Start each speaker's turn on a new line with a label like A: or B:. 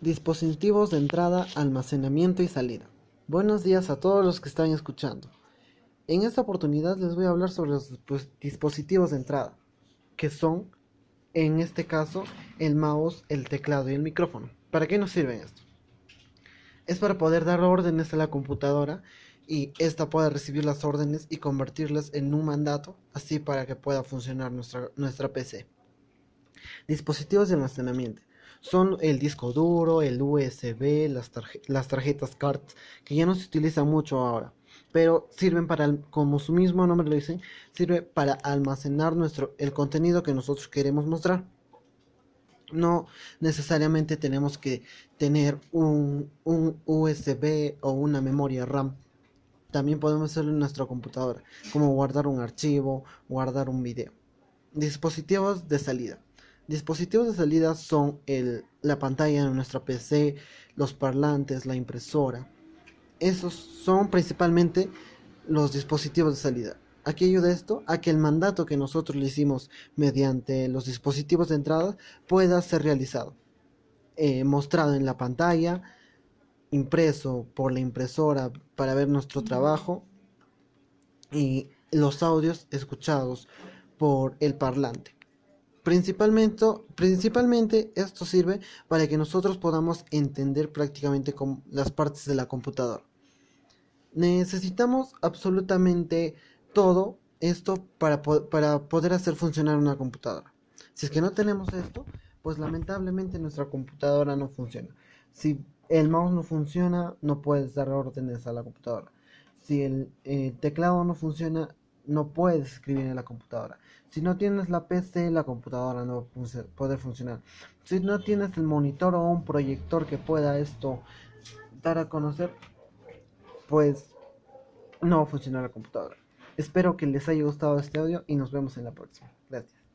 A: Dispositivos de entrada, almacenamiento y salida. Buenos días a todos los que están escuchando. En esta oportunidad les voy a hablar sobre los dispositivos de entrada, que son, en este caso, el mouse, el teclado y el micrófono. ¿Para qué nos sirven esto? Es para poder dar órdenes a la computadora y ésta pueda recibir las órdenes y convertirlas en un mandato, así para que pueda funcionar nuestra, nuestra PC. Dispositivos de almacenamiento son el disco duro, el USB, las, las tarjetas cards, que ya no se utilizan mucho ahora, pero sirven para, como su mismo nombre lo dice, sirve para almacenar nuestro, el contenido que nosotros queremos mostrar. No necesariamente tenemos que tener un, un USB o una memoria RAM. También podemos hacerlo en nuestra computadora, como guardar un archivo, guardar un video. Dispositivos de salida. Dispositivos de salida son el, la pantalla de nuestra PC, los parlantes, la impresora. Esos son principalmente los dispositivos de salida. ¿A qué ayuda esto? A que el mandato que nosotros le hicimos mediante los dispositivos de entrada pueda ser realizado. Eh, mostrado en la pantalla, impreso por la impresora para ver nuestro trabajo y los audios escuchados por el parlante. Principalmente, principalmente esto sirve para que nosotros podamos entender prácticamente las partes de la computadora. Necesitamos absolutamente todo esto para, para poder hacer funcionar una computadora. Si es que no tenemos esto, pues lamentablemente nuestra computadora no funciona. Si el mouse no funciona, no puedes dar órdenes a la computadora. Si el eh, teclado no funciona, no puedes escribir en la computadora. Si no tienes la PC, la computadora no poder funcionar. Si no tienes el monitor o un proyector que pueda esto dar a conocer, pues no va a funcionar la computadora. Espero que les haya gustado este audio y nos vemos en la próxima. Gracias.